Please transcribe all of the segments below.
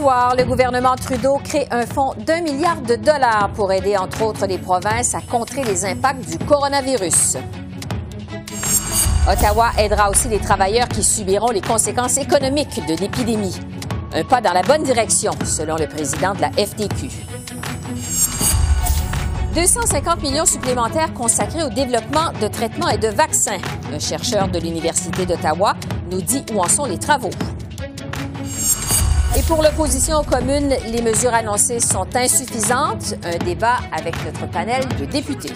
Soir, le gouvernement Trudeau crée un fonds d'un milliard de dollars pour aider, entre autres, les provinces à contrer les impacts du coronavirus. Ottawa aidera aussi les travailleurs qui subiront les conséquences économiques de l'épidémie. Un pas dans la bonne direction, selon le président de la FTQ. 250 millions supplémentaires consacrés au développement de traitements et de vaccins. Un chercheur de l'Université d'Ottawa nous dit où en sont les travaux. Et pour l'opposition aux communes, les mesures annoncées sont insuffisantes. Un débat avec notre panel de députés.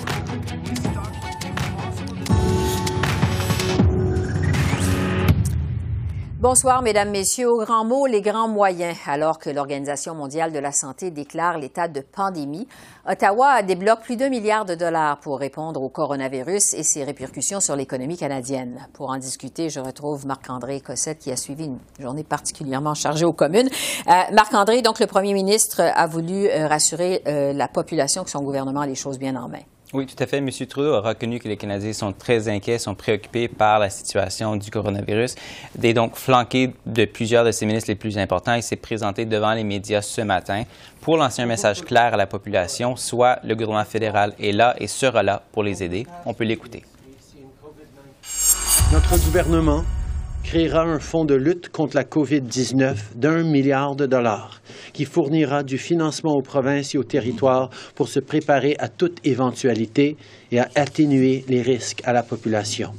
Bonsoir, Mesdames, Messieurs. Au grand mot, les grands moyens. Alors que l'Organisation mondiale de la santé déclare l'état de pandémie, Ottawa débloque plus d'un milliard de dollars pour répondre au coronavirus et ses répercussions sur l'économie canadienne. Pour en discuter, je retrouve Marc-André Cossette qui a suivi une journée particulièrement chargée aux communes. Euh, Marc-André, donc le premier ministre a voulu euh, rassurer euh, la population que son gouvernement a les choses bien en main. Oui, tout à fait. M. Trudeau a reconnu que les Canadiens sont très inquiets, sont préoccupés par la situation du coronavirus. Il est donc flanqué de plusieurs de ses ministres les plus importants. Il s'est présenté devant les médias ce matin pour lancer un message clair à la population, soit le gouvernement fédéral est là et sera là pour les aider. On peut l'écouter. Notre gouvernement créera un fonds de lutte contre la COVID-19 d'un milliard de dollars qui fournira du financement aux provinces et aux territoires pour se préparer à toute éventualité et à atténuer les risques à la population.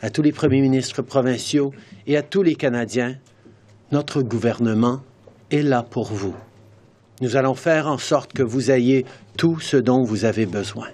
À tous les premiers ministres provinciaux et à tous les Canadiens, notre gouvernement est là pour vous. Nous allons faire en sorte que vous ayez tout ce dont vous avez besoin.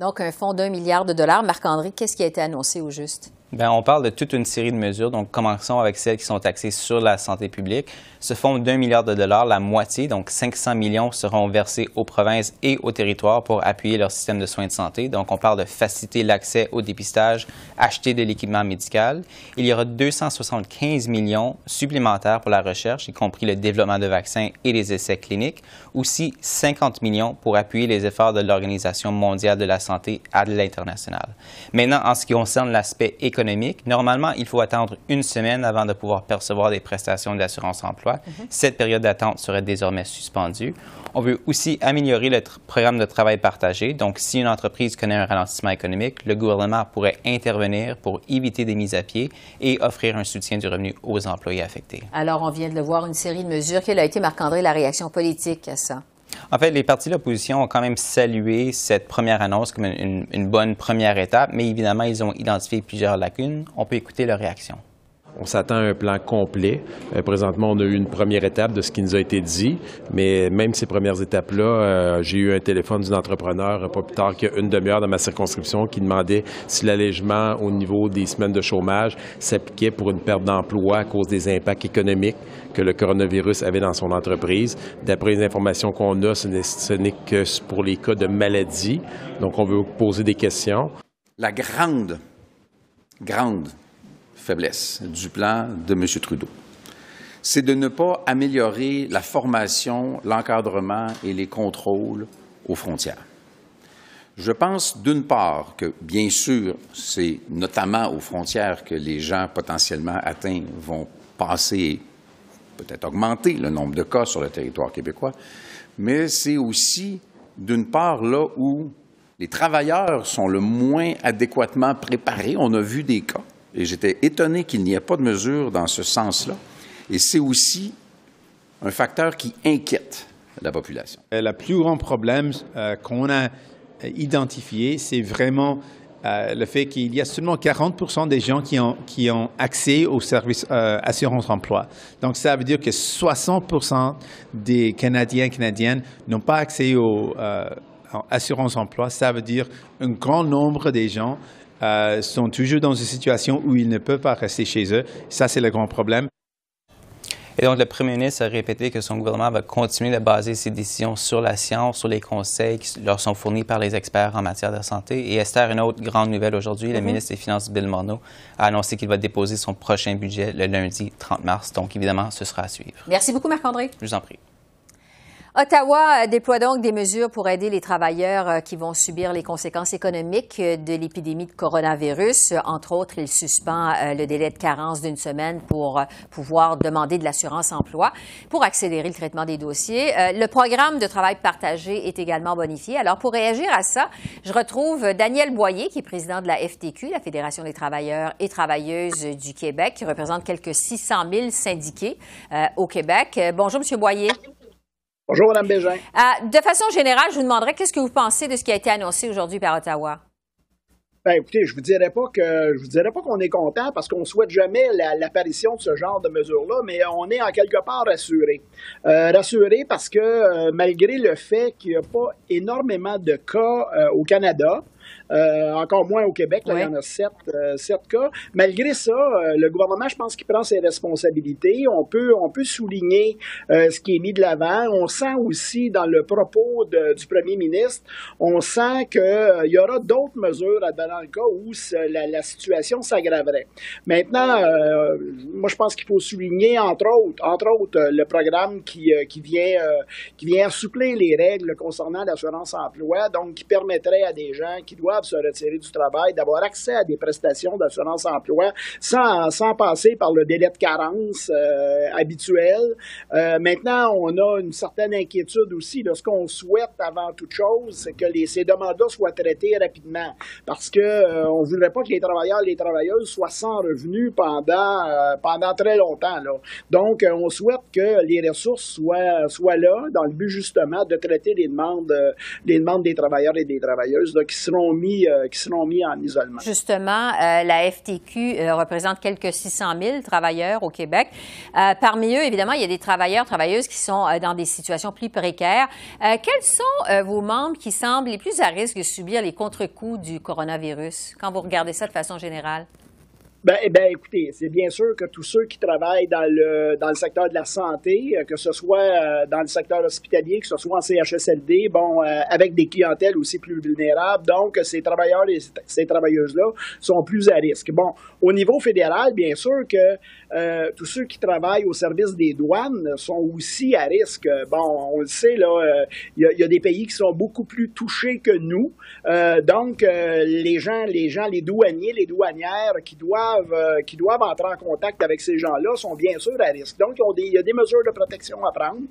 Donc, un fonds d'un milliard de dollars. Marc-André, qu'est-ce qui a été annoncé au juste? Bien, on parle de toute une série de mesures. Donc, commençons avec celles qui sont axées sur la santé publique. Ce fonds d'un milliard de dollars, la moitié, donc 500 millions, seront versés aux provinces et aux territoires pour appuyer leur système de soins de santé. Donc, on parle de faciliter l'accès au dépistage, acheter de l'équipement médical. Il y aura 275 millions supplémentaires pour la recherche, y compris le développement de vaccins et les essais cliniques. Aussi, 50 millions pour appuyer les efforts de l'Organisation mondiale de la santé à l'international. Maintenant, en ce qui concerne l'aspect économique, normalement, il faut attendre une semaine avant de pouvoir percevoir des prestations d'assurance-emploi. Mhm. Cette période d'attente serait désormais suspendue. On veut aussi améliorer le programme de travail partagé. Donc, si une entreprise connaît un ralentissement économique, le gouvernement pourrait intervenir pour éviter des mises à pied et offrir un soutien du revenu aux employés affectés. Alors, on vient de le voir, une série de mesures. Quelle a été, Marc-André, la réaction politique à ça? En fait, les partis de l'opposition ont quand même salué cette première annonce comme une, bonne première étape, mais évidemment, ils ont identifié plusieurs lacunes. On peut écouter leurs réactions. On s'attend à un plan complet. Euh, présentement, on a eu une première étape de ce qui nous a été dit, mais même ces premières étapes-là, euh, j'ai eu un téléphone d'un entrepreneur euh, pas plus tard qu'une demi-heure dans ma circonscription qui demandait si l'allègement au niveau des semaines de chômage s'appliquait pour une perte d'emploi à cause des impacts économiques que le coronavirus avait dans son entreprise. D'après les informations qu'on a, ce n'est que pour les cas de maladie. Donc, on veut poser des questions. La grande, grande faiblesse du plan de M. Trudeau. C'est de ne pas améliorer la formation, l'encadrement et les contrôles aux frontières. Je pense d'une part que, bien sûr, c'est notamment aux frontières que les gens potentiellement atteints vont passer, peut-être augmenter le nombre de cas sur le territoire québécois, mais c'est aussi, d'une part, là où les travailleurs sont le moins adéquatement préparés. On a vu des cas et j'étais étonné qu'il n'y ait pas de mesures dans ce sens-là. Et c'est aussi un facteur qui inquiète la population. Euh, le plus grand problème euh, qu'on a identifié, c'est vraiment euh, le fait qu'il y a seulement 40% des gens qui ont, qui ont accès au service assurance-emploi. Donc, ça veut dire que 60% des Canadiens et Canadiennes n'ont pas accès au assurance-emploi. Ça veut dire un grand nombre des gens euh, sont toujours dans une situation où ils ne peuvent pas rester chez eux. Ça, c'est le grand problème. Et donc, le premier ministre a répété que son gouvernement va continuer de baser ses décisions sur la science, sur les conseils qui leur sont fournis par les experts en matière de santé. Et Esther, une autre grande nouvelle aujourd'hui, le mm-hmm. ministre des Finances, Bill Morneau, a annoncé qu'il va déposer son prochain budget le lundi 30 mars. Donc, évidemment, ce sera à suivre. Merci beaucoup, Marc-André. Je vous en prie. Ottawa déploie donc des mesures pour aider les travailleurs euh, qui vont subir les conséquences économiques de l'épidémie de coronavirus. Entre autres, il suspend euh, le délai de carence d'une semaine pour euh, pouvoir demander de l'assurance emploi pour accélérer le traitement des dossiers. Le programme de travail partagé est également bonifié. Alors, pour réagir à ça, je retrouve Daniel Boyer, qui est président de la FTQ, la Fédération des travailleurs et travailleuses du Québec, qui représente quelques 600 000 syndiqués au Québec. Bonjour, Monsieur Boyer. Bonjour, Mme Bégin. Euh, de façon générale, je vous demanderais qu'est-ce que vous pensez de ce qui a été annoncé aujourd'hui par Ottawa? Ben, écoutez, je vous dirais pas que je vous dirais pas qu'on est content parce qu'on souhaite jamais l'apparition de ce genre de mesures-là, mais on est en quelque part rassuré. Euh, rassuré parce que euh, malgré le fait qu'il n'y a pas énormément de cas au Canada, euh, encore moins au Québec, là, il y en a sept, euh, sept cas. Malgré ça, euh, le gouvernement, je pense qu'il prend ses responsabilités. On peut, on peut souligner ce qui est mis de l'avant. On sent aussi dans le propos du premier ministre, on sent qu'il y aura d'autres mesures dans le cas où la, la situation s'aggraverait. Maintenant, moi, je pense qu'il faut souligner, entre autres, entre autres le programme qui, qui, vient, qui vient assouplir les règles concernant l'assurance emploi, donc qui permettrait à des gens qui doivent se retirer du travail, d'avoir accès à des prestations d'assurance emploi sans, sans passer par le délai de carence euh, habituel. Euh, maintenant, on a une certaine inquiétude aussi. de ce qu'on souhaite avant toute chose, c'est que les, ces demandes-là soient traitées rapidement parce que euh, on voudrait pas que les travailleurs et les travailleuses soient sans revenus pendant, pendant très longtemps. Là. Donc, on souhaite que les ressources soient, soient là dans le but justement de traiter les demandes, les demandes des travailleurs et des travailleuses là, qui seront euh, qui seront mis en isolement. Justement, euh, la FTQ euh, représente quelques 600 000 travailleurs au Québec. parmi eux, évidemment, il y a des travailleurs, travailleuses qui sont dans des situations plus précaires. quels sont vos membres qui semblent les plus à risque de subir les contre-coups du coronavirus quand vous regardez ça de façon générale? Ben, eh ben, écoutez, c'est bien sûr que tous ceux qui travaillent dans le, dans le secteur de la santé, euh, que ce soit euh, dans le secteur hospitalier, que ce soit en CHSLD, bon, euh, avec des clientèles aussi plus vulnérables, donc ces travailleurs et ces travailleuses-là sont plus à risque. Bon, au niveau fédéral, bien sûr que tous ceux qui travaillent au service des douanes sont aussi à risque. Bon, on le sait, là, il y, y, a des pays qui sont beaucoup plus touchés que nous. donc, les gens, les gens, les douaniers, les douanières qui doivent euh, qui doivent entrer en contact avec ces gens-là sont bien sûr à risque. Donc, il y a des mesures de protection à prendre.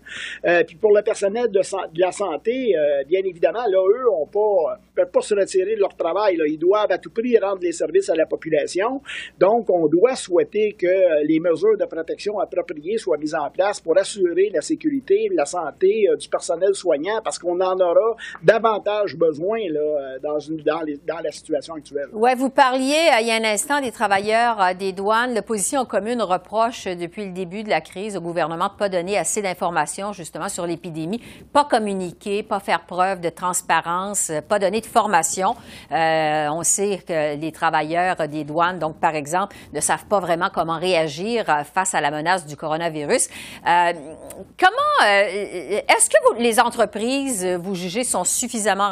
Euh, puis pour le personnel de, la santé, euh, bien évidemment, là, eux ne pas, peuvent pas se retirer de leur travail. Ils doivent à tout prix rendre les services à la population. Donc, on doit souhaiter que les mesures de protection appropriées soient mises en place pour assurer la sécurité, la santé du personnel soignant, parce qu'on en aura davantage besoin là, dans, dans, dans la situation actuelle. Oui, vous parliez il y a un instant des travailleurs euh, des douanes, l'opposition commune reproche depuis le début de la crise au gouvernement de ne pas donner assez d'informations justement sur l'épidémie, pas communiquer, pas faire preuve de transparence, pas donner de formation. Euh, on sait que les travailleurs des douanes, donc par exemple, ne savent pas vraiment comment réagir euh, face à la menace du coronavirus. comment est-ce que les entreprises, vous jugez, sont suffisamment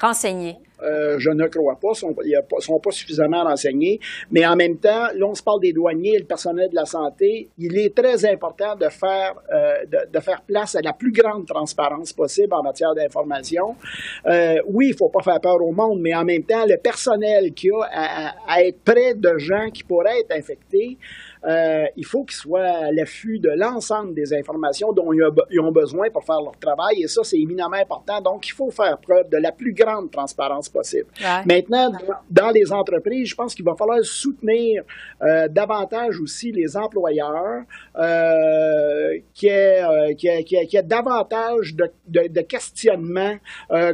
renseignées? Euh, je ne crois pas, sont, sont pas suffisamment renseignés. Mais en même temps, là, on se parle des douaniers et le personnel de la santé. Il est très important de faire, euh, de, faire place à la plus grande transparence possible en matière d'information. Euh, oui, il faut pas faire peur au monde, mais en même temps, le personnel qui a à être près de gens qui pourraient être infectés, euh, il faut qu'ils soient à l'affût de l'ensemble des informations dont ils ont besoin pour faire leur travail. Et ça, c'est éminemment important. Donc, il faut faire preuve de la plus grande transparence possible. Maintenant, dans, les entreprises, je pense qu'il va falloir soutenir euh, davantage aussi les employeurs, euh, qui est, qui, est, qui, davantage de, de, de questionnements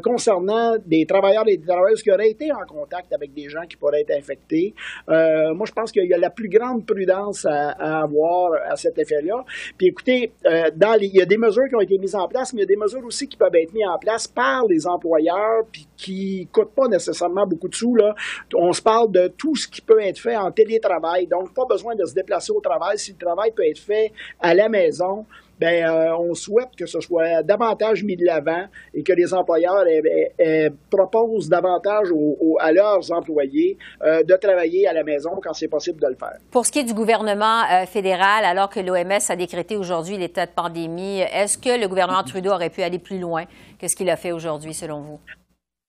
concernant des travailleurs et des travailleuses qui auraient été en contact avec des gens qui pourraient être infectés. moi, je pense qu'il y a la plus grande prudence à, avoir à cet effet-là. Puis écoutez, euh, il y a des mesures qui ont été mises en place, mais il y a des mesures aussi qui peuvent être mises en place par les employeurs, puis qui coûtent pas nécessairement beaucoup de sous. Là. On se parle de tout ce qui peut être fait en télétravail, donc pas besoin de se déplacer au travail si le travail peut être fait à la maison. Ben, on souhaite que ce soit davantage mis de l'avant et que les employeurs proposent davantage à leurs employés de travailler à la maison quand c'est possible de le faire. Pour ce qui est du gouvernement fédéral, alors que l'OMS a décrété aujourd'hui l'état de pandémie, est-ce que le gouvernement Trudeau aurait pu aller plus loin que ce qu'il a fait aujourd'hui, selon vous?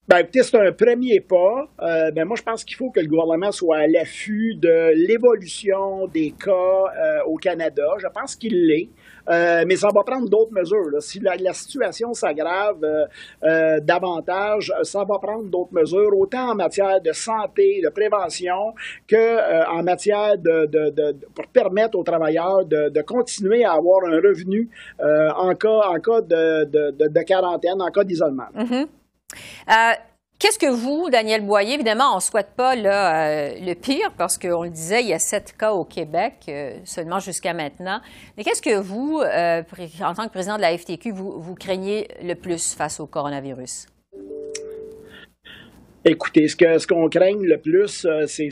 Ben, écoutez, c'est un premier pas. Euh, ben, moi, je pense qu'il faut que le gouvernement soit à l'affût de l'évolution des cas euh, au Canada. Je pense qu'il l'est. Euh, mais ça va prendre d'autres mesures. Si la, situation s'aggrave euh, davantage, ça va prendre d'autres mesures, autant en matière de santé, de prévention, que en matière de, pour permettre aux travailleurs de, continuer à avoir un revenu en cas en cas de, de, quarantaine, en cas d'isolement. Mm-hmm. Euh, qu'est-ce que vous, Daniel Boyer, évidemment, on ne souhaite pas euh, le pire parce qu'on le disait, il y a sept cas au Québec euh, seulement jusqu'à maintenant. Mais qu'est-ce que vous, en tant que président de la FTQ, vous craignez le plus face au coronavirus? Écoutez, ce que ce qu'on craint le plus, euh, c'est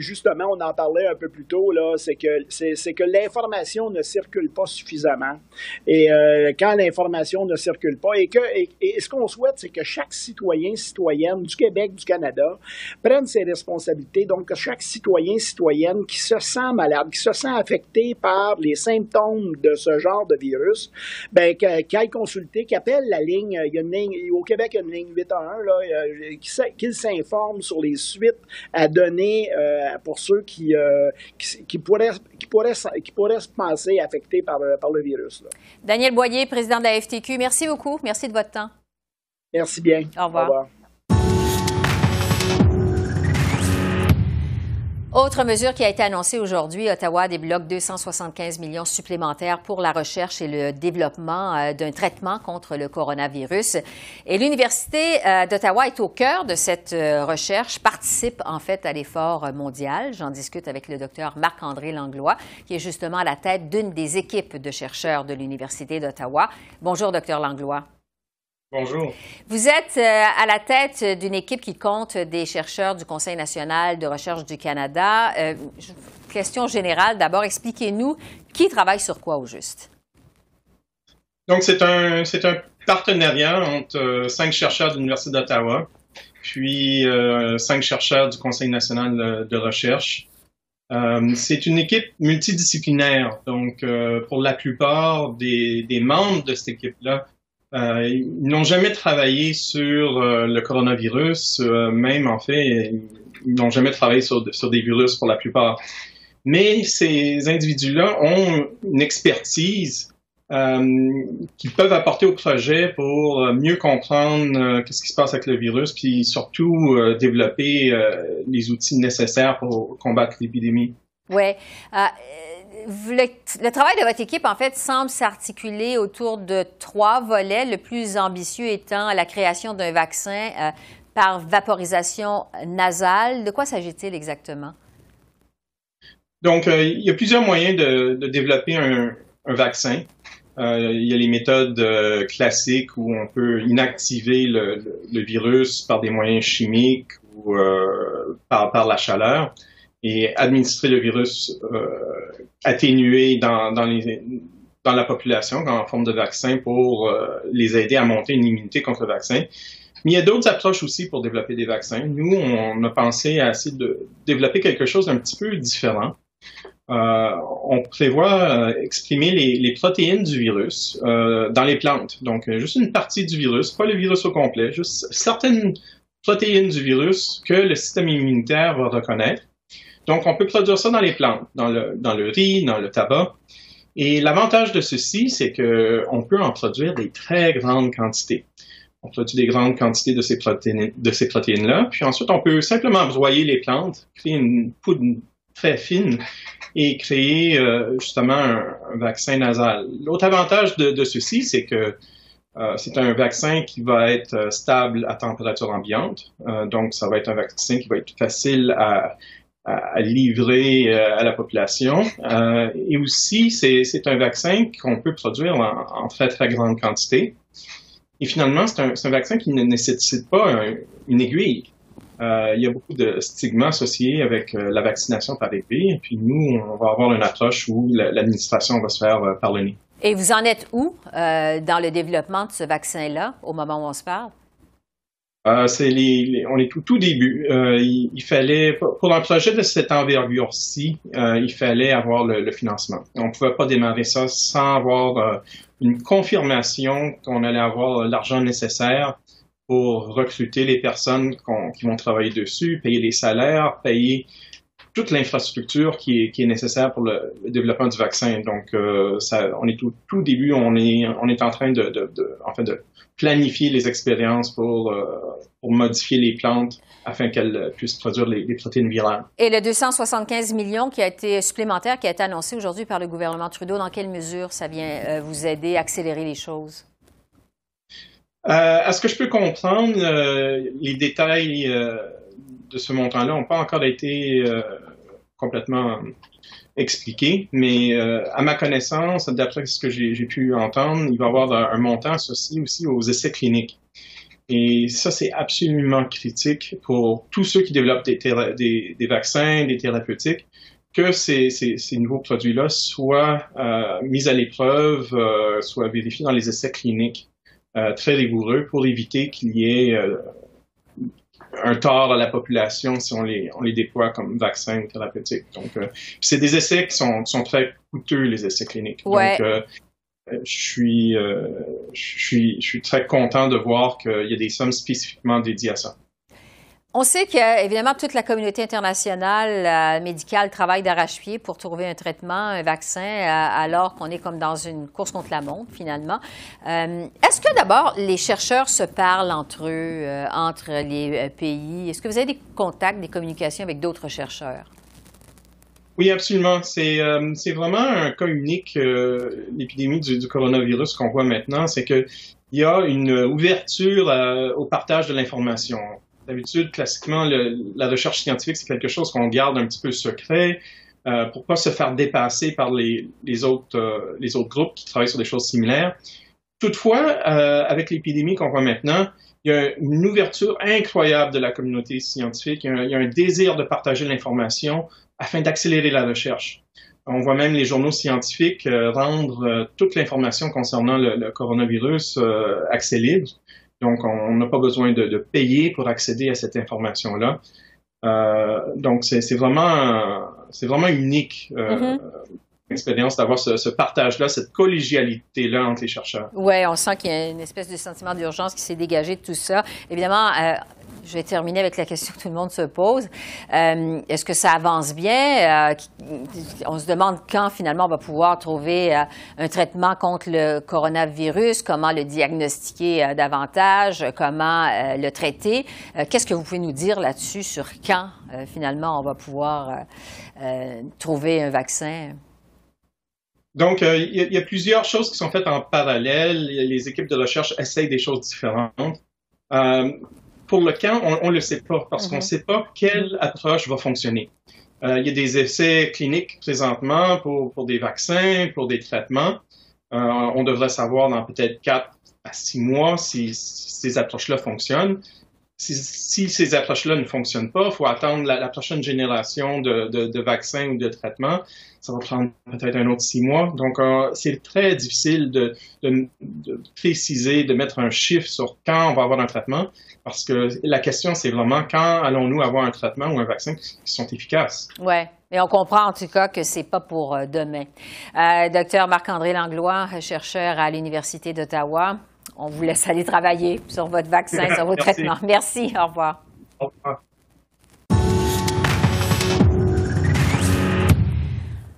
justement, on en parlait un peu plus tôt là, c'est que que l'information ne circule pas suffisamment. Et euh, quand l'information ne circule pas, et que et, ce qu'on souhaite, c'est que chaque citoyen, citoyenne du Québec, du Canada, prenne ses responsabilités. Donc, que chaque citoyen, citoyenne qui se sent malade, qui se sent affecté par les symptômes de ce genre de virus, ben qu'il aille consulter, qu'il appelle la ligne. Il y a une ligne au Québec, il y a une ligne 811 là, euh, qui, qui qu'il s'informe sur les suites à donner euh, pour ceux qui, euh, qui, pourraient, qui, pourraient, qui pourraient se penser affectés par le, par le virus. Daniel Boyer, président de la FTQ, merci beaucoup. Merci de votre temps. Merci bien. Au revoir. Au revoir. Autre mesure qui a été annoncée aujourd'hui, Ottawa débloque 275 millions supplémentaires pour la recherche et le développement euh, d'un traitement contre le coronavirus. Et l'Université euh, d'Ottawa est au cœur de cette euh, recherche, participe en fait à l'effort mondial. J'en discute avec le docteur Marc-André Langlois, qui est justement à la tête d'une des équipes de chercheurs de l'Université d'Ottawa. Bonjour, docteur Langlois. Bonjour. Vous êtes euh, à la tête d'une équipe qui compte des chercheurs du Conseil national de recherche du Canada. Euh, question générale, d'abord, expliquez-nous qui travaille sur quoi au juste. Donc, c'est un, c'est un partenariat entre euh, cinq chercheurs de l'Université d'Ottawa, puis cinq chercheurs du Conseil national de recherche. c'est une équipe multidisciplinaire. Donc, pour la plupart des, des membres de cette équipe-là, euh, ils n'ont jamais travaillé sur euh, le coronavirus, euh, même en fait, ils n'ont jamais travaillé sur, des virus pour la plupart. Mais ces individus-là ont une expertise qu'ils peuvent apporter au projet pour mieux comprendre qu'est-ce qui se passe avec le virus, puis surtout développer les outils nécessaires pour combattre l'épidémie. Oui le, travail de votre équipe, en fait, semble s'articuler autour de trois volets, le plus ambitieux étant la création d'un vaccin euh, par vaporisation nasale. De quoi s'agit-il exactement? Donc, euh, il y a plusieurs moyens de, développer un, vaccin. Euh, il y a les méthodes classiques où on peut inactiver le, virus par des moyens chimiques ou par, la chaleur et administrer le virus euh, atténué dans, dans, les, dans la population en forme de vaccin pour euh, les aider à monter une immunité contre le vaccin. Mais il y a d'autres approches aussi pour développer des vaccins. Nous, on a pensé à essayer de développer quelque chose d'un petit peu différent. Euh, on prévoit euh, exprimer les, les, protéines du virus euh, dans les plantes. Donc, juste une partie du virus, pas le virus au complet, juste certaines protéines du virus que le système immunitaire va reconnaître donc, on peut produire ça dans les plantes, dans le, dans le riz, dans le tabac. Et l'avantage de ceci, c'est qu'on peut en produire des très grandes quantités. On produit des grandes quantités de ces protéines-là. Puis ensuite, on peut simplement broyer les plantes, créer une poudre très fine et créer euh, justement un, vaccin nasal. L'autre avantage de, de ceci, c'est que euh, c'est un vaccin qui va être euh, stable à température ambiante. donc, ça va être un vaccin qui va être facile à à, livrer euh, à la population. Euh, et aussi, c'est un vaccin qu'on peut produire en, très, très grande quantité. Et finalement, c'est un, un, vaccin qui ne nécessite pas une aiguille. Euh, il y a beaucoup de stigmas associés avec la vaccination par épée. Et puis nous, on va avoir une approche où l'administration va se faire par le nez. Et vous en êtes où dans le développement de ce vaccin-là au moment où on se parle? Euh, c'est les, on est tout, tout début. Euh, il, fallait, pour un projet de cette envergure-ci, euh, il fallait avoir le, financement. On ne pouvait pas démarrer ça sans avoir une confirmation qu'on allait avoir l'argent nécessaire pour recruter les personnes qui vont travailler dessus, payer les salaires, payer toute l'infrastructure qui est, qui est nécessaire pour le, développement du vaccin. Donc, ça, on est tout, tout début, on est, on est en train de, de, de en fait, de planifier les expériences pour, euh, pour modifier les plantes afin qu'elles puissent produire les, protéines virales. Et le 275 millions qui a été supplémentaire, qui a été annoncé aujourd'hui par le gouvernement Trudeau, dans quelle mesure ça vient euh, vous aider à accélérer les choses? Euh, à ce que je peux comprendre, les détails de ce montant-là n'ont pas encore été complètement expliqué, mais euh, à ma connaissance, d'après ce que j'ai pu entendre, il va y avoir un, montant associé aussi aux essais cliniques. Et ça, c'est absolument critique pour tous ceux qui développent des, des, vaccins, des thérapeutiques, que ces, nouveaux produits-là soient euh, mis à l'épreuve, euh, soient vérifiés dans les essais cliniques euh, très rigoureux pour éviter qu'il y ait un tort à la population si on les, on les déploie comme vaccins thérapeutiques. Donc, euh, c'est des essais qui sont, sont, très coûteux, les essais cliniques. Donc, euh, je suis, euh, je suis, je suis très content de voir qu'il y a des sommes spécifiquement dédiées à ça. On sait que, évidemment, toute la communauté internationale médicale travaille d'arrache-pied pour trouver un traitement, un vaccin, euh, alors qu'on est comme dans une course contre la montre, finalement. Euh, est-ce que d'abord, les chercheurs se parlent entre eux, euh, entre les pays? Est-ce que vous avez des contacts, des communications avec d'autres chercheurs? Oui, absolument. C'est vraiment un cas unique, l'épidémie du, du, coronavirus qu'on voit maintenant. C'est qu'il y a une ouverture au partage de l'information. D'habitude, classiquement, la recherche scientifique, c'est quelque chose qu'on garde un petit peu secret euh, pour pas se faire dépasser par les, autres, euh, les autres groupes qui travaillent sur des choses similaires. Toutefois, euh, avec l'épidémie qu'on voit maintenant, il y a une ouverture incroyable de la communauté scientifique. Il y a un, désir de partager l'information afin d'accélérer la recherche. On voit même les journaux scientifiques euh, rendre euh, toute l'information concernant le, coronavirus accès libre. Donc, on n'a pas besoin de, payer pour accéder à cette information-là. Euh, donc, c'est vraiment, c'est vraiment unique. Euh, mm-hmm. expérience d'avoir ce, partage-là, cette collégialité-là entre les chercheurs. Oui, on sent qu'il y a une espèce de sentiment d'urgence qui s'est dégagé de tout ça. Évidemment, euh, je vais terminer avec la question que tout le monde se pose. Euh, est-ce que ça avance bien? Euh, on se demande quand finalement on va pouvoir trouver euh, un traitement contre le coronavirus, comment le diagnostiquer davantage, comment le traiter. Qu'est-ce que vous pouvez nous dire là-dessus sur quand finalement on va pouvoir trouver un vaccin? Donc, il y, a plusieurs choses qui sont faites en parallèle. Les équipes de recherche essayent des choses différentes pour le camp, on ne le sait pas parce qu'on ne mhm. sait pas quelle approche va fonctionner. Euh, il y a des essais cliniques présentement pour, pour des vaccins, pour des traitements. Euh, on devrait savoir dans peut-être 4 à 6 mois si, ces approches-là fonctionnent. Si, si, ces approches-là ne fonctionnent pas, il faut attendre la, prochaine génération de, de, de, vaccins ou de traitements. Ça va prendre peut-être un autre six mois. Donc, euh, c'est très difficile de, de, préciser, de mettre un chiffre sur quand on va avoir un traitement. Parce que la question, c'est vraiment quand allons-nous avoir un traitement ou un vaccin qui sont efficaces. Oui. Et on comprend en tout cas que c'est pas pour euh, demain. Euh, docteur Marc-André Langlois, chercheur à l'Université d'Ottawa, on vous laisse aller travailler sur votre vaccin, sur vos traitements. Merci. Au revoir. Au revoir.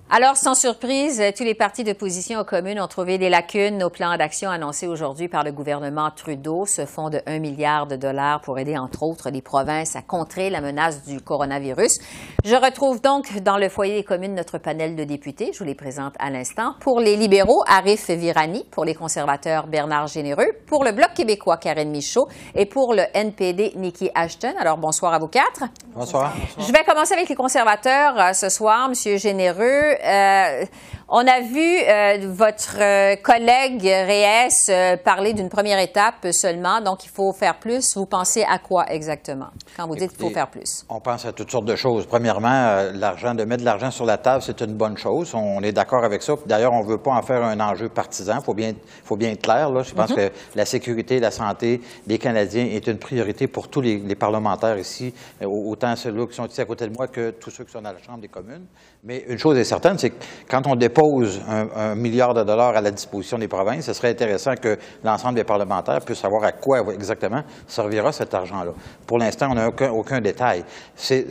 Alors, sans surprise, tous les partis d'opposition aux communes ont trouvé des lacunes au plan d'action annoncé aujourd'hui par le gouvernement Trudeau. Ce fonds de 1 milliard de dollars pour aider, entre autres, les provinces à contrer la menace du coronavirus. Je retrouve donc dans le foyer des communes notre panel de députés. Je vous les présente à l'instant. Pour les libéraux, Arif Virani. Pour les conservateurs, Bernard Généreux. Pour le Bloc québécois, Karine Michaud. Et pour le NPD, Nikki Ashton. Alors, bonsoir à vous quatre. Bonsoir. Je vais commencer avec les conservateurs euh, ce soir. Monsieur Généreux, euh, On a vu euh, votre euh, collègue Reyes euh, parler d'une première étape seulement, donc il faut faire plus. Vous pensez à quoi exactement? Quand vous dites qu'il faut faire plus? On pense à toutes sortes de choses. Premièrement, l'argent, de mettre de l'argent sur la table, c'est une bonne chose. On est d'accord avec ça. D'ailleurs, on ne veut pas en faire un enjeu partisan. Il faut bien, faut bien être clair. Là. Je pense mm-hmm. que la sécurité, la santé des Canadiens est une priorité pour tous les, parlementaires ici, autant ceux-là qui sont ici à côté de moi que tous ceux qui sont dans la Chambre des communes. Mais une chose est certaine, c'est que quand on dépose un, milliard de dollars à la disposition des provinces, ce serait intéressant que l'ensemble des parlementaires puissent savoir à quoi exactement servira cet argent-là. Pour l'instant, on n'a aucun, aucun détail. C'est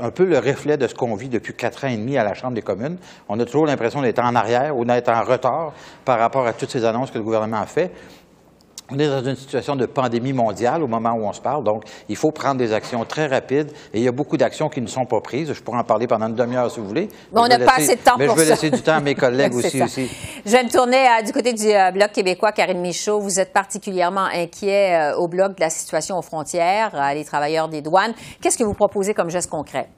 un peu le reflet de ce qu'on vit depuis quatre ans et demi à la Chambre des communes. On a toujours l'impression d'être en arrière ou d'être en retard par rapport à toutes ces annonces que le gouvernement a faites. On est dans une situation de pandémie mondiale au moment où on se parle, donc il faut prendre des actions très rapides et il y a beaucoup d'actions qui ne sont pas prises. Je pourrais en parler pendant une demi-heure si vous voulez. Mais on n'a pas assez de temps mais pour ça. Mais je vais laisser du temps à mes collègues aussi, aussi. Je vais me tourner euh, du côté du euh, Bloc québécois. Karine Michaud, vous êtes particulièrement inquiet euh, au Bloc de la situation aux frontières, les travailleurs des douanes. Qu'est-ce que vous proposez comme geste concret?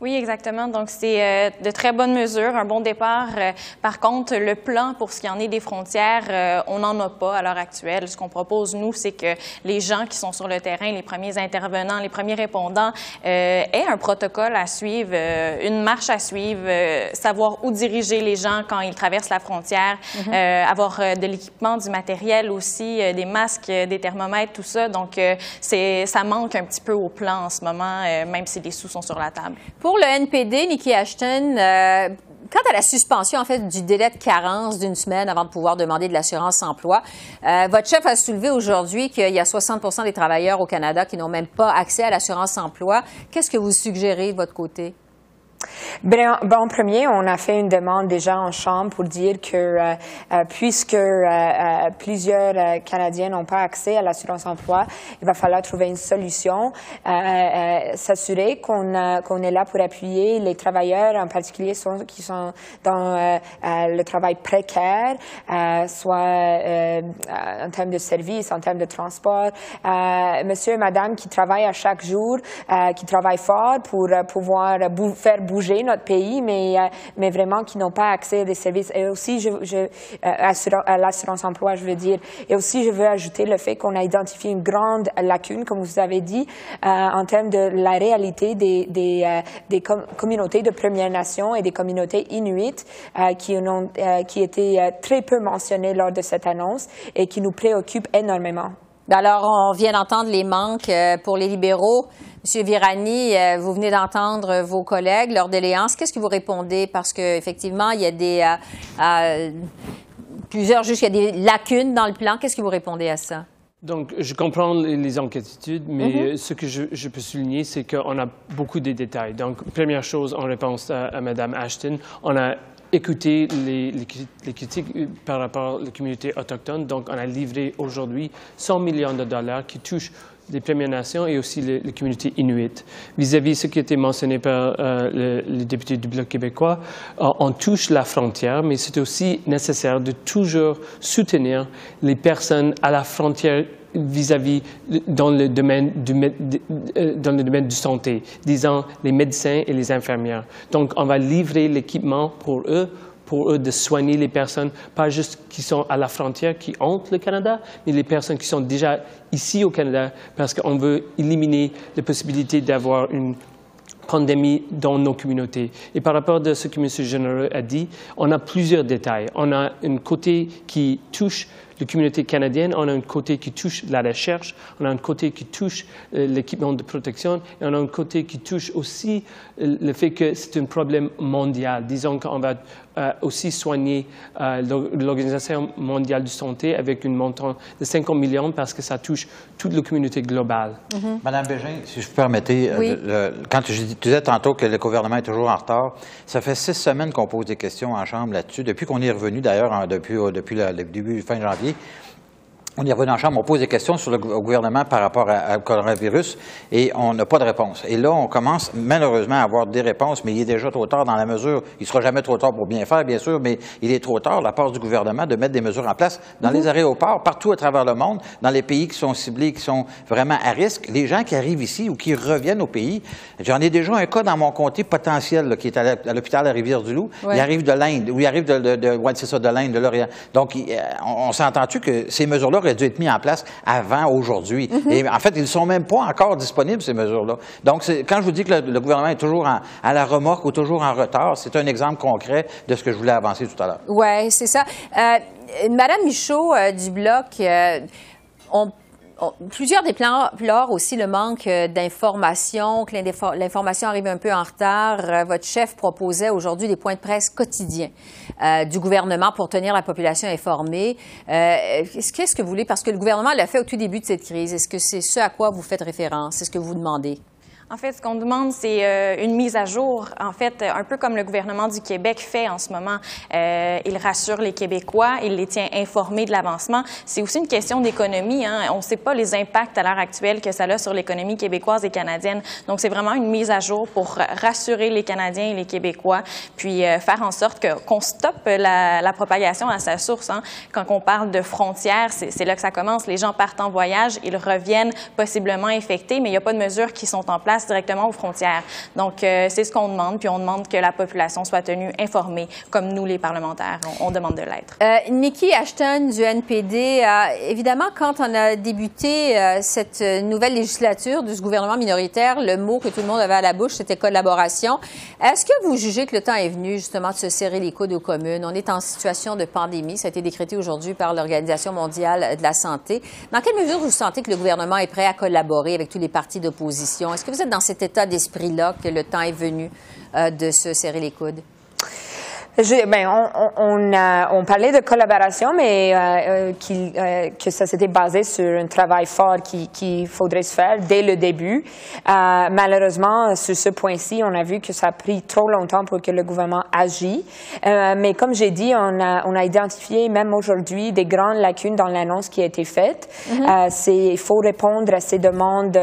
Oui, exactement. Donc, c'est euh, de très bonnes mesures, un bon départ. Euh, par contre, le plan pour ce qui en est des frontières, euh, on n'en a pas à l'heure actuelle. Ce qu'on propose, nous, c'est que les gens qui sont sur le terrain, les premiers intervenants, les premiers répondants, aient un protocole à suivre, une marche à suivre, savoir où diriger les gens quand ils traversent la frontière, mhm. avoir de l'équipement, du matériel aussi, des masques, des thermomètres, tout ça. Donc, c'est ça manque un petit peu au plan en ce moment, même si les sous sont sur la table. Pour le NPD, Nikki Ashton, euh, quant à la suspension en fait du délai de carence d'une semaine avant de pouvoir demander de l'assurance emploi, euh, votre chef a soulevé aujourd'hui qu'il y a 60 des travailleurs au Canada qui n'ont même pas accès à l'assurance emploi. Qu'est-ce que vous suggérez de votre côté? Ben, ben, en premier, on a fait une demande déjà en Chambre pour dire que euh, euh, puisque euh, plusieurs Canadiens n'ont pas accès à l'assurance emploi, il va falloir trouver une solution, s'assurer qu'on qu'on est là pour appuyer les travailleurs, en particulier ceux qui sont dans le travail précaire, soit en termes de services, en termes de transport. monsieur et madame qui travaillent à chaque jour, qui travaillent fort pour pouvoir faire bouger notre pays, mais, euh, mais vraiment qui n'ont pas accès à des services. Et aussi, je, euh, à l'assurance emploi, je veux dire. Et aussi, je veux ajouter le fait qu'on a identifié une grande lacune, comme vous avez dit, euh, en termes de la réalité des, des, des communautés de Premières Nations et des communautés inuites qui, ont, qui étaient très peu mentionnées lors de cette annonce et qui nous préoccupent énormément. Alors, on vient d'entendre les manques pour les libéraux. Monsieur Virani, euh, vous venez d'entendre vos collègues, leur déléance. Qu'est-ce que vous répondez? Parce qu'effectivement, il y a des. Euh, euh, plusieurs juges, il y a des lacunes dans le plan. Qu'est-ce que vous répondez à ça? Donc, je comprends les inquiétudes, mais mm-hmm. ce que je, peux souligner, c'est qu'on a beaucoup de détails. Donc, première chose, en réponse à, Mme Ashton, on a écouté les, les, critiques par rapport à la communauté autochtone. Donc, on a livré aujourd'hui 100 millions de dollars qui touchent des Premières Nations et aussi les, communautés inuites. Vis-à-vis de ce qui a été mentionné par euh, le, député du Bloc québécois, euh, on touche la frontière, mais c'est aussi nécessaire de toujours soutenir les personnes à la frontière vis-à-vis dans le domaine du euh, dans le domaine santé, disons les médecins et les infirmières. Donc, on va livrer l'équipement pour eux pour eux de soigner les personnes, pas juste qui sont à la frontière, qui hantent le Canada, mais les personnes qui sont déjà ici au Canada, parce qu'on veut éliminer la possibilité d'avoir une pandémie dans nos communautés. Et par rapport à ce que M. Généreux a dit, on a plusieurs détails. On a un côté qui touche la communauté canadienne, on a un côté qui touche la recherche, on a un côté qui touche euh, l'équipement de protection, et on a un côté qui touche aussi euh, le fait que c'est un problème mondial. Disons qu'on va euh, aussi soigner l'Organisation mondiale de santé avec une montant de 50 millions parce que ça touche toute la communauté globale. Mm-hmm. Madame Bégin, si je vous permettez, quand je disais tantôt que le gouvernement est toujours en retard, ça fait six semaines qu'on pose des questions en Chambre là-dessus, depuis qu'on est revenu d'ailleurs, depuis, depuis le début fin janvier aqui. On y revient en chambre, on pose des questions sur le gouvernement par rapport au coronavirus et on n'a pas de réponse. Et là, on commence malheureusement à avoir des réponses, mais il est déjà trop tard dans la mesure, il ne sera jamais trop tard pour bien faire, bien sûr, mais il est trop tard, la part du gouvernement, de mettre des mesures en place dans les mhm. aéroports, partout à travers le monde, dans les pays qui sont ciblés, qui sont vraiment à risque. Les gens qui arrivent ici ou qui reviennent au pays, j'en ai déjà un cas dans mon comté potentiel qui est à l'hôpital la Rivière-du-Loup. Il arrive de l'Inde, ou il arrive de, de, de, de l'Inde, de l'Orient. Donc, on, on s'est entendu que ces mesures-là auraient dû être mises en place avant aujourd'hui. Mhm. Et en fait, ils ne sont même pas encore disponibles, ces mesures-là. Donc, quand je vous dis que le, gouvernement est toujours à la remorque ou toujours en retard, c'est un exemple concret de ce que je voulais avancer tout à l'heure. Oui, c'est ça. Euh, Madame Michaud euh, du Bloc, euh, on plusieurs déplorent aussi le manque euh, d'informations, que l'information arrive un peu en retard. Euh, votre chef proposait aujourd'hui des points de presse quotidiens euh, du gouvernement pour tenir la population informée. Qu'est-ce que vous voulez? Parce que le gouvernement l'a fait au tout début de cette crise. Est-ce que c'est ce à quoi vous faites référence? C'est ce que vous demandez? En fait, ce qu'on demande, c'est euh, une mise à jour. En fait, un peu comme le gouvernement du Québec fait en ce moment. Euh, il rassure les Québécois, il les tient informés de l'avancement. C'est aussi une question d'économie. Hein. On ne sait pas les impacts à l'heure actuelle que ça a sur l'économie québécoise et canadienne. Donc, c'est vraiment une mise à jour pour rassurer les Canadiens et les Québécois, puis euh, faire en sorte qu'on stoppe la, propagation à sa source. Hein. Quand on parle de frontières, c'est là que ça commence. Les gens partent en voyage, ils reviennent possiblement infectés, mais il n'y a pas de mesures qui sont en place directement aux frontières. Donc, euh, c'est ce qu'on demande, puis on demande que la population soit tenue informée, comme nous, les parlementaires, on, demande de l'être. Euh, Nikki Ashton du NPD, évidemment, quand on a débuté euh, cette nouvelle législature du gouvernement minoritaire, le mot que tout le monde avait à la bouche, c'était collaboration. Est-ce que vous jugez que le temps est venu, justement, de se serrer les coudes aux communes? On est en situation de pandémie. Ça a été décrété aujourd'hui par l'Organisation mondiale de la santé. Dans quelle mesure vous sentez que le gouvernement est prêt à collaborer avec tous les partis d'opposition? Est-ce que vous êtes dans cet état d'esprit-là que le temps est venu euh, de se serrer les coudes? Ben, on, on, on, parlait de collaboration, mais euh, euh, euh, que ça s'était basé sur un travail fort qu'il qui faudrait se faire dès le début. Euh, malheureusement, sur ce point-ci, on a vu que ça a pris trop longtemps pour que le gouvernement agisse. Euh, mais comme j'ai dit, on a, on a identifié même aujourd'hui des grandes lacunes dans l'annonce qui a été faite. Mm-hmm. c'est il faut répondre à ces demandes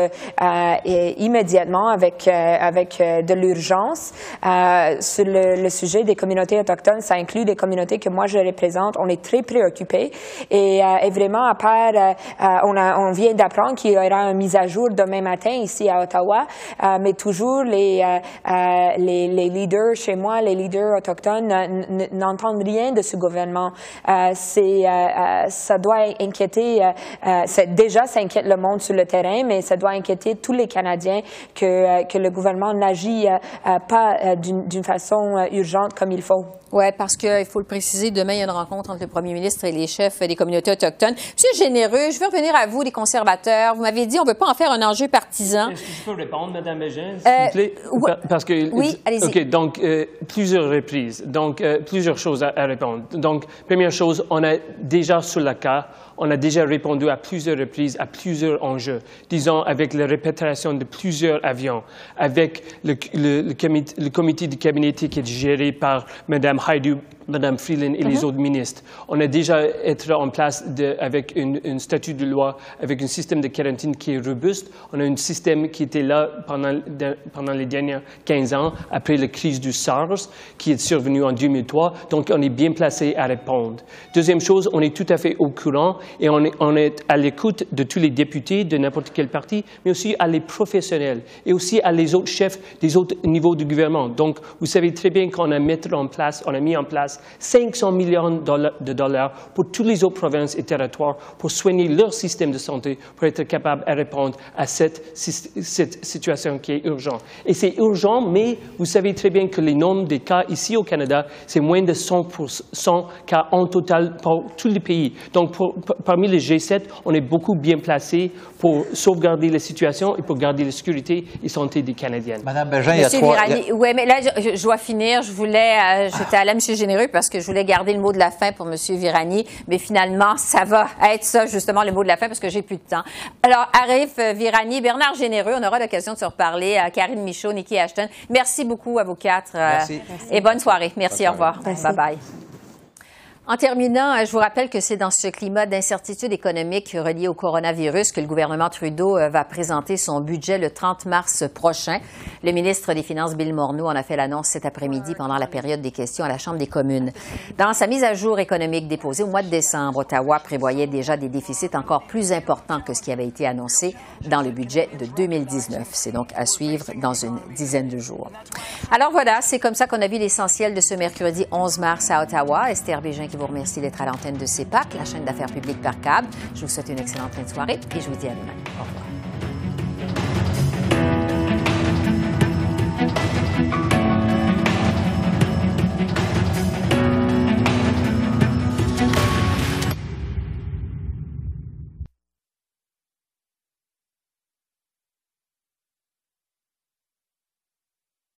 et immédiatement avec avec de l'urgence sur le, le sujet des communautés ça inclut des communautés que moi je représente. On est très préoccupés et, euh, vraiment, à part, euh, euh, on, a, on vient d'apprendre qu'il y aura une mise à jour demain matin ici à Ottawa, mais toujours les, les, les, leaders chez moi, les leaders autochtones n'entendent rien de ce gouvernement. c'est, ça doit inquiéter, déjà ça inquiète le monde sur le terrain, mais ça doit inquiéter tous les Canadiens que, que le gouvernement n'agit pas d'une façon urgente comme il faut. Oui, parce qu'il faut le préciser, demain, il y a une rencontre entre le premier ministre et les chefs des communautés autochtones. Monsieur Généreux, je veux revenir à vous, les conservateurs. Vous m'avez dit on ne veut pas en faire un enjeu partisan. Est-ce que je peux répondre, Mme Bégin, s'il vous plaît? Oui, parce que, oui allez-y. OK, donc, euh, plusieurs reprises. Donc, euh, plusieurs choses à, à, répondre. Donc, première chose, on a déjà sur le cas on a déjà répondu à plusieurs reprises à plusieurs enjeux, disons avec la répétition de plusieurs avions, avec le, comité, le comité de cabinet qui est géré par Mme Heidi Mme Freeland et les mhm. autres ministres. On a déjà été en place de, avec un statut de loi, avec un système de quarantaine qui est robuste. On a un système qui était là pendant, pendant les derniers 15 ans, après la crise du SARS, qui est survenue en 2003. Donc, on est bien placé à répondre. Deuxième chose, on est tout à fait au courant et on est, on est à l'écoute de tous les députés de n'importe quel parti, mais aussi à les professionnels et aussi à les autres chefs des autres niveaux du gouvernement. Donc, vous savez très bien qu'on a, mis en place, on a mis en place 500 millions de dollars pour toutes les autres provinces et territoires pour soigner leur système de santé, pour être capable de répondre à cette, cette situation qui est urgente. Et c'est urgent, mais vous savez très bien que les nombres des cas ici au Canada, c'est moins de 100, 100 cas en total pour tous les pays. Donc, pour, parmi les G7, on est beaucoup bien placé pour sauvegarder la situation et pour garder la sécurité et santé des Canadiens. Madame Bégin, il y a trois... Oui, mais là, je, dois finir. Je voulais... Euh, j'étais à M. Généreux parce que je voulais garder le mot de la fin pour M. Virani, mais finalement, ça va être ça, justement, le mot de la fin, parce que j'ai plus de temps. Alors, Arif euh, Virani, Bernard Généreux, on aura l'occasion de se reparler. À Karine Michaud, Nikki Ashton. Merci beaucoup à vous quatre. Euh, Merci. Et bonne soirée. Merci, au revoir. Bye-bye. En terminant, je vous rappelle que c'est dans ce climat d'incertitude économique relié au coronavirus que le gouvernement Trudeau euh, va présenter son budget le 30 mars prochain. Le ministre des Finances, Bill Morneau, en a fait l'annonce cet après-midi pendant la période des questions à la Chambre des communes. Dans sa mise à jour économique déposée au mois de décembre, Ottawa prévoyait déjà des déficits encore plus importants que ce qui avait été annoncé dans le budget de 2019. C'est donc à suivre dans une dizaine de jours. Alors voilà, c'est comme ça qu'on a vu l'essentiel de ce mercredi 11 mars à Ottawa. Esther Bégin vous remercie d'être à l'antenne de CEPAC, la chaîne d'affaires publiques par câble. Je vous souhaite une excellente fin de soirée et je vous dis à demain. Au revoir.